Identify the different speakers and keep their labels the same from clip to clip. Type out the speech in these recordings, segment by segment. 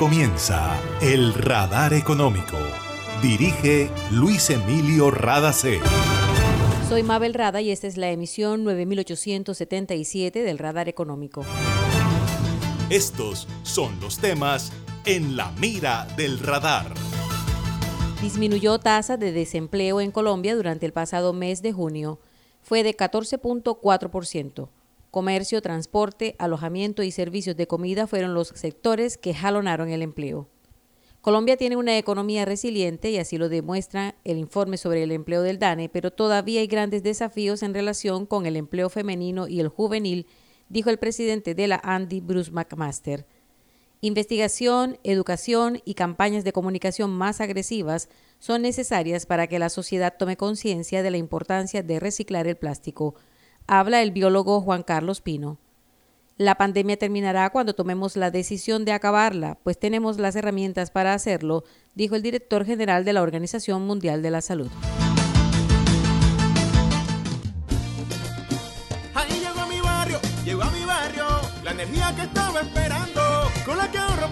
Speaker 1: comienza El Radar Económico. Dirige Luis Emilio Radacé.
Speaker 2: Soy Mabel Rada y esta es la emisión 9877 del Radar Económico.
Speaker 1: Estos son los temas en la mira del radar.
Speaker 2: Disminuyó tasa de desempleo en Colombia durante el pasado mes de junio. Fue de 14.4%. Comercio, transporte, alojamiento y servicios de comida fueron los sectores que jalonaron el empleo. Colombia tiene una economía resiliente y así lo demuestra el informe sobre el empleo del DANE, pero todavía hay grandes desafíos en relación con el empleo femenino y el juvenil, dijo el presidente de la Andy, Bruce McMaster. Investigación, educación y campañas de comunicación más agresivas son necesarias para que la sociedad tome conciencia de la importancia de reciclar el plástico, habla el biólogo Juan Carlos Pino. La pandemia terminará cuando tomemos la decisión de acabarla, pues tenemos las herramientas para hacerlo, dijo el director general de la Organización Mundial de la Salud.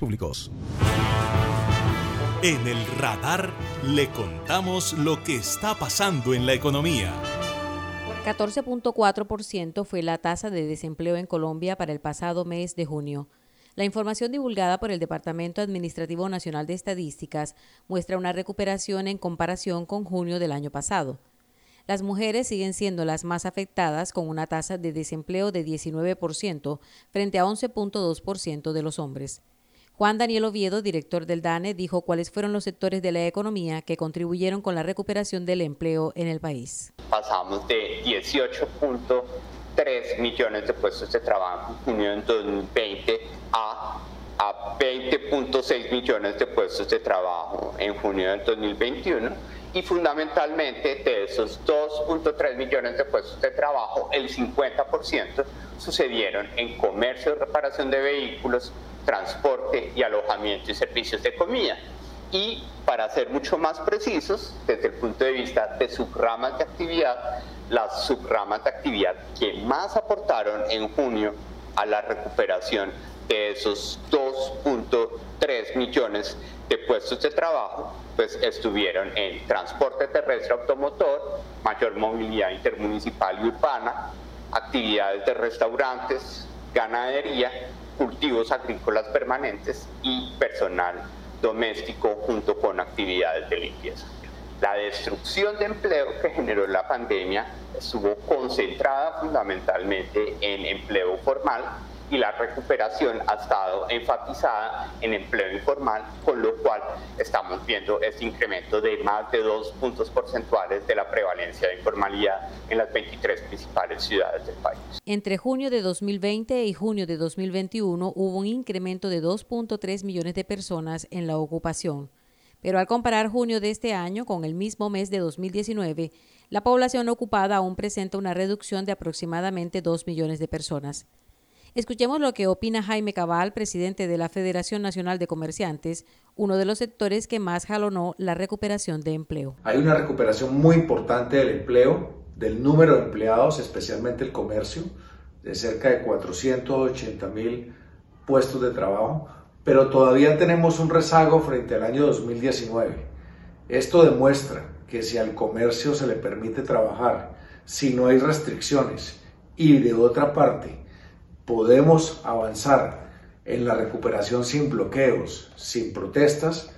Speaker 3: Públicos.
Speaker 1: En el radar le contamos lo que está pasando en la economía.
Speaker 2: 14.4% fue la tasa de desempleo en Colombia para el pasado mes de junio. La información divulgada por el Departamento Administrativo Nacional de Estadísticas muestra una recuperación en comparación con junio del año pasado. Las mujeres siguen siendo las más afectadas con una tasa de desempleo de 19% frente a 11.2% de los hombres. Juan Daniel Oviedo, director del DANE, dijo cuáles fueron los sectores de la economía que contribuyeron con la recuperación del empleo en el país.
Speaker 4: Pasamos de 18.3 millones de puestos de trabajo en junio de 2020 a, a 20.6 millones de puestos de trabajo en junio del 2021 y fundamentalmente de esos 2.3 millones de puestos de trabajo, el 50% sucedieron en comercio, reparación de vehículos, transporte y alojamiento y servicios de comida. Y para ser mucho más precisos, desde el punto de vista de subramas de actividad, las subramas de actividad que más aportaron en junio a la recuperación de esos 2.3 millones de puestos de trabajo, pues estuvieron en transporte terrestre automotor, mayor movilidad intermunicipal y urbana, actividades de restaurantes, ganadería, cultivos agrícolas permanentes y personal doméstico junto con actividades de limpieza. La destrucción de empleo que generó la pandemia estuvo concentrada fundamentalmente en empleo formal y la recuperación ha estado enfatizada en empleo informal, con lo cual estamos viendo este incremento de más de dos puntos porcentuales de la prevalencia de informalidad en las 23 principales ciudades del país.
Speaker 2: Entre junio de 2020 y junio de 2021 hubo un incremento de 2.3 millones de personas en la ocupación. Pero al comparar junio de este año con el mismo mes de 2019, la población ocupada aún presenta una reducción de aproximadamente 2 millones de personas. Escuchemos lo que opina Jaime Cabal, presidente de la Federación Nacional de Comerciantes, uno de los sectores que más jalonó la recuperación de empleo.
Speaker 5: Hay una recuperación muy importante del empleo del número de empleados, especialmente el comercio, de cerca de 480 mil puestos de trabajo, pero todavía tenemos un rezago frente al año 2019. Esto demuestra que si al comercio se le permite trabajar, si no hay restricciones y de otra parte podemos avanzar en la recuperación sin bloqueos, sin protestas,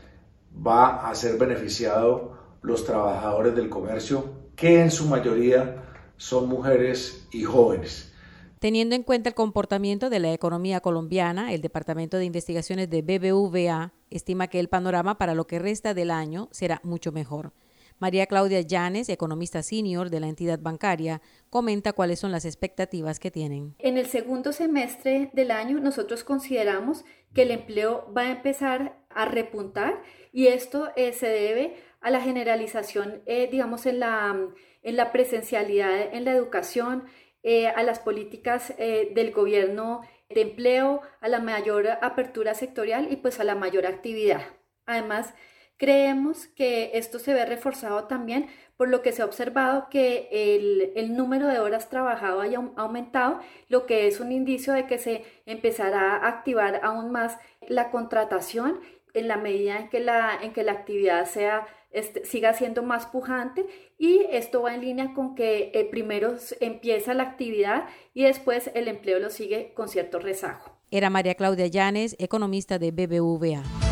Speaker 5: va a ser beneficiado los trabajadores del comercio, que en su mayoría son mujeres y jóvenes.
Speaker 2: Teniendo en cuenta el comportamiento de la economía colombiana, el Departamento de Investigaciones de BBVA estima que el panorama para lo que resta del año será mucho mejor. María Claudia Llanes, economista senior de la entidad bancaria, comenta cuáles son las expectativas que tienen.
Speaker 6: En el segundo semestre del año nosotros consideramos que el empleo va a empezar a repuntar y esto eh, se debe a la generalización, eh, digamos, en la, en la presencialidad en la educación, eh, a las políticas del gobierno de empleo, a la mayor apertura sectorial y pues a la mayor actividad. Además, creemos que esto se ve reforzado también por lo que se ha observado que el, el número de horas trabajado haya aumentado, lo que es un indicio de que se empezará a activar aún más la contratación en la medida en que la, en que la actividad sea este, siga siendo más pujante y esto va en línea con que eh, primero empieza la actividad y después el empleo lo sigue con cierto rezago.
Speaker 2: Era María Claudia Llanes, economista de BBVA.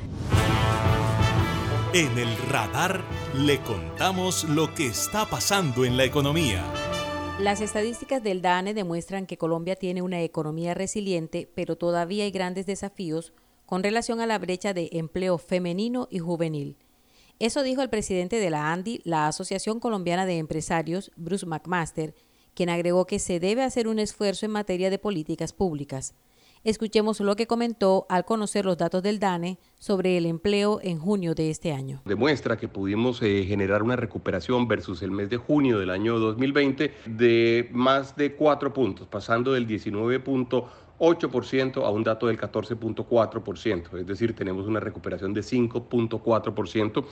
Speaker 1: En el radar le contamos lo que está pasando en la economía.
Speaker 2: Las estadísticas del DANE demuestran que Colombia tiene una economía resiliente, pero todavía hay grandes desafíos con relación a la brecha de empleo femenino y juvenil. Eso dijo el presidente de la ANDI, la Asociación Colombiana de Empresarios, Bruce McMaster, quien agregó que se debe hacer un esfuerzo en materia de políticas públicas. Escuchemos lo que comentó al conocer los datos del DANE sobre el empleo en junio de este año.
Speaker 7: Demuestra que pudimos eh, generar una recuperación versus el mes de junio del año 2020 de más de cuatro puntos, pasando del 19.8% a un dato del 14.4%, es decir, tenemos una recuperación de 5.4%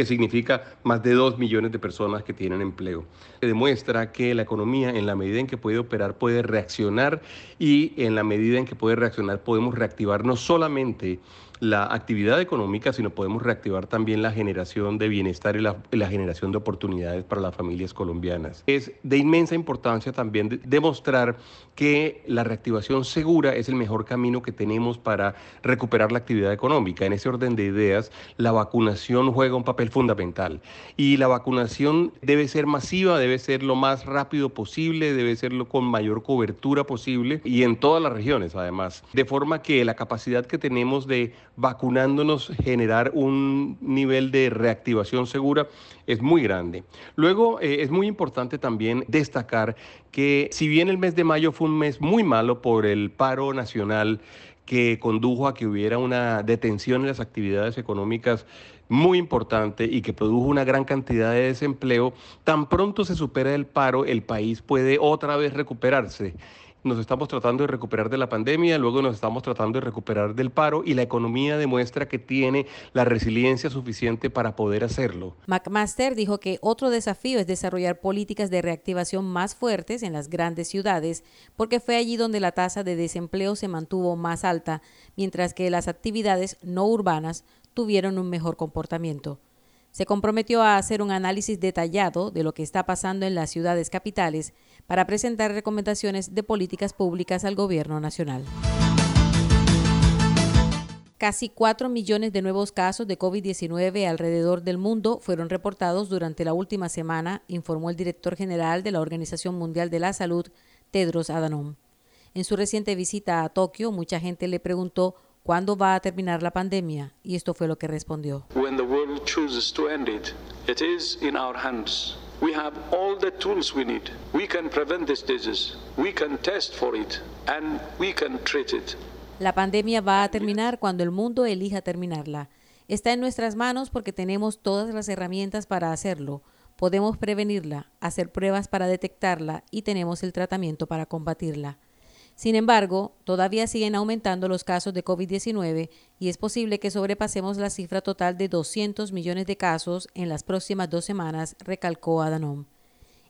Speaker 7: que significa más de 2 millones de personas que tienen empleo. Demuestra que la economía, en la medida en que puede operar, puede reaccionar y en la medida en que puede reaccionar podemos reactivar no solamente la actividad económica, sino podemos reactivar también la generación de bienestar y la, generación de oportunidades para las familias colombianas. Es de inmensa importancia también demostrar que la reactivación segura es el mejor camino que tenemos para recuperar la actividad económica. En ese orden de ideas, la vacunación juega un papel fundamental y la vacunación debe ser masiva, debe ser lo más rápido posible, debe serlo con mayor cobertura posible y en todas las regiones además, de forma que la capacidad que tenemos de vacunándonos generar un nivel de reactivación segura es muy grande. Luego eh, es muy importante también destacar que si bien el mes de mayo fue un mes muy malo por el paro nacional que condujo a que hubiera una detención en las actividades económicas muy importante y que produjo una gran cantidad de desempleo, tan pronto se supera el paro, el país puede otra vez recuperarse nos estamos tratando de recuperar de la pandemia, luego nos estamos tratando de recuperar del paro y la economía demuestra que tiene la resiliencia suficiente para poder hacerlo.
Speaker 2: McMaster dijo que otro desafío es desarrollar políticas de reactivación más fuertes en las grandes ciudades, porque fue allí donde la tasa de desempleo se mantuvo más alta, mientras que las actividades no urbanas tuvieron un mejor comportamiento. se comprometió a hacer un análisis detallado de lo que está pasando en las ciudades capitales para presentar recomendaciones de políticas públicas al gobierno nacional. Casi 4 millones de nuevos casos de COVID-19 alrededor del mundo fueron reportados durante la última semana, informó el director general de la Organización Mundial de la Salud, Tedros Adhanom. En su reciente visita a Tokio, mucha gente le preguntó cuándo va a terminar la pandemia y esto fue lo que respondió.
Speaker 8: When the world chooses to end it, it is in our hands. We have all the tools we need. We can prevent this disease. We can test for it and we can treat it.
Speaker 2: La pandemia va a terminar cuando el mundo elija terminarla. Está en nuestras manos porque tenemos todas las herramientas para hacerlo. Podemos prevenirla, hacer pruebas para detectarla y tenemos el tratamiento para combatirla. Sin embargo, todavía siguen aumentando los casos de COVID-19 y es posible que sobrepasemos la cifra total de 200 millones de casos en las próximas dos semanas, recalcó Adanom.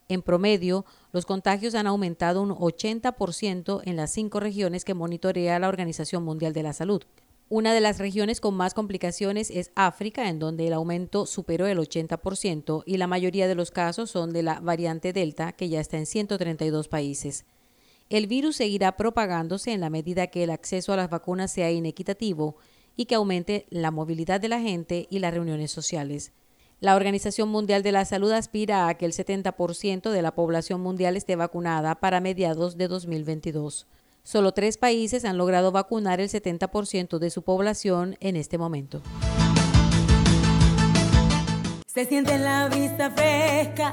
Speaker 2: En promedio, los contagios han aumentado un 80% en las cinco regiones que monitorea la Organización Mundial de la Salud. Una de las regiones con más complicaciones es África, en donde el aumento superó el 80% y la mayoría de los casos son de la variante Delta, que ya está en 132 países. El virus seguirá propagándose en la medida que el acceso a las vacunas sea inequitativo y que aumente la movilidad de la gente y las reuniones sociales. La Organización Mundial de la Salud aspira a que el 70% de la población mundial esté vacunada para mediados de 2022. Solo tres países han logrado vacunar el 70% de su población en este momento.
Speaker 9: Se siente la vista fresca,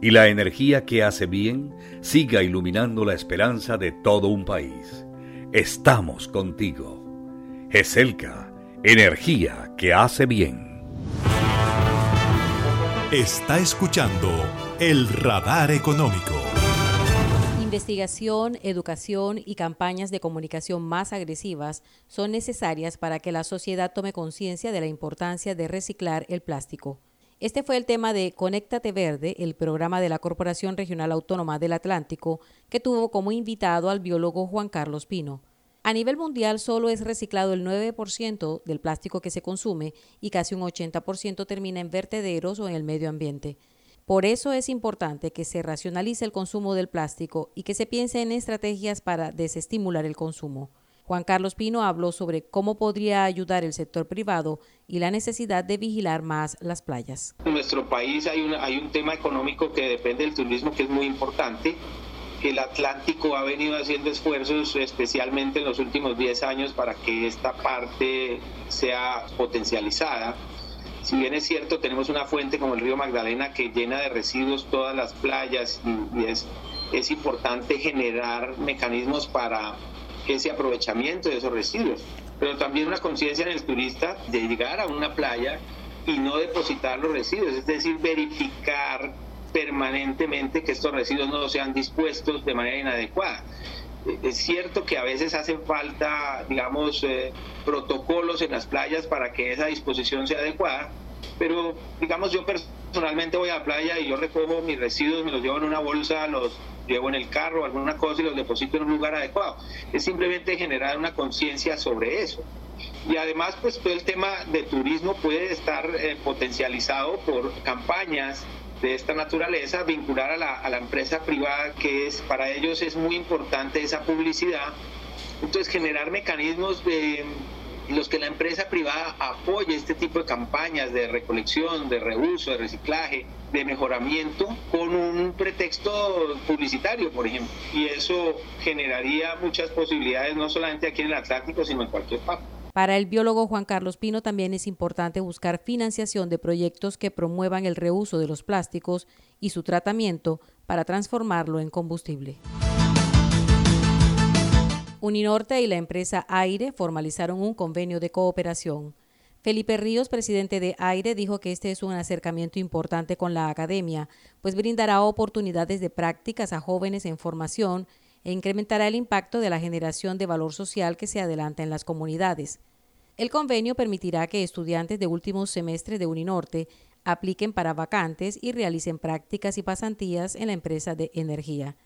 Speaker 10: y la energía que hace bien siga iluminando la esperanza de todo un país. Estamos contigo. GESELCA, energía que hace bien.
Speaker 1: Está escuchando el radar económico.
Speaker 2: Investigación, educación y campañas de comunicación más agresivas son necesarias para que la sociedad tome conciencia de la importancia de reciclar el plástico. Este fue el tema de Conéctate Verde, el programa de la Corporación Regional Autónoma del Atlántico, que tuvo como invitado al biólogo Juan Carlos Pino. A nivel mundial solo es reciclado el 9% del plástico que se consume y casi un 80% termina en vertederos o en el medio ambiente. Por eso es importante que se racionalice el consumo del plástico y que se piense en estrategias para desestimular el consumo. Juan Carlos Pino habló sobre cómo podría ayudar el sector privado y la necesidad de vigilar más las playas.
Speaker 11: En nuestro país hay, un tema económico que depende del turismo que es muy importante. El Atlántico ha venido haciendo esfuerzos especialmente en los últimos 10 años para que esta parte sea potencializada si bien es cierto, tenemos una fuente como el río Magdalena que llena de residuos todas las playas y, es importante generar mecanismos para ese aprovechamiento de esos residuos. Pero también una conciencia en el turista de llegar a una playa y no depositar los residuos, es decir, verificar permanentemente que estos residuos no sean dispuestos de manera inadecuada. Es cierto que a veces hacen falta, digamos, eh, protocolos en las playas para que esa disposición sea adecuada, pero digamos yo personalmente voy a la playa y yo recojo mis residuos, me los llevo en una bolsa, los llevo en el carro, alguna cosa y los deposito en un lugar adecuado. Es simplemente generar una conciencia sobre eso. Y además, pues todo el tema de turismo puede estar eh, potencializado por campañas de esta naturaleza, vincular a la, a la empresa privada, que es para ellos es muy importante esa publicidad. Entonces, generar mecanismos de los que la empresa privada apoye este tipo de campañas de recolección, de reuso, de reciclaje, de mejoramiento con un pretexto publicitario, por ejemplo. Y eso generaría muchas posibilidades, no solamente aquí en el Atlántico, sino en cualquier parte.
Speaker 2: Para el biólogo Juan Carlos Pino también es importante buscar financiación de proyectos que promuevan el reuso de los plásticos y su tratamiento para transformarlo en combustible. Uninorte y la empresa Aire formalizaron un convenio de cooperación. Felipe Ríos, presidente de Aire, dijo que este es un acercamiento importante con la academia, pues brindará oportunidades de prácticas a jóvenes en formación e incrementará el impacto de la generación de valor social que se adelanta en las comunidades. El convenio permitirá que estudiantes de últimos semestres de Uninorte apliquen para vacantes y realicen prácticas y pasantías en la empresa de energía.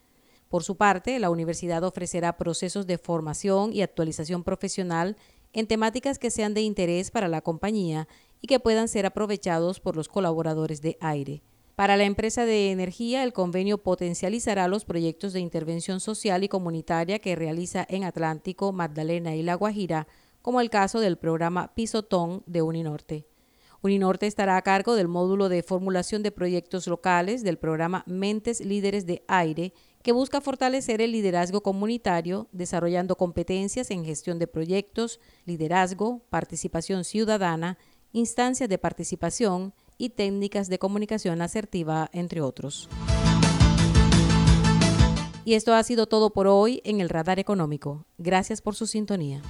Speaker 2: Por su parte, la universidad ofrecerá procesos de formación y actualización profesional en temáticas que sean de interés para la compañía y que puedan ser aprovechados por los colaboradores de aire. Para la empresa de energía, el convenio potencializará los proyectos de intervención social y comunitaria que realiza en Atlántico, Magdalena y La Guajira, como el caso del programa Pisotón de Uninorte. Uninorte estará a cargo del módulo de formulación de proyectos locales del programa Mentes Líderes de Aire que busca fortalecer el liderazgo comunitario, desarrollando competencias en gestión de proyectos, liderazgo, participación ciudadana, instancias de participación y técnicas de comunicación asertiva, entre otros. Y esto ha sido todo por hoy en el Radar Económico. Gracias por su sintonía.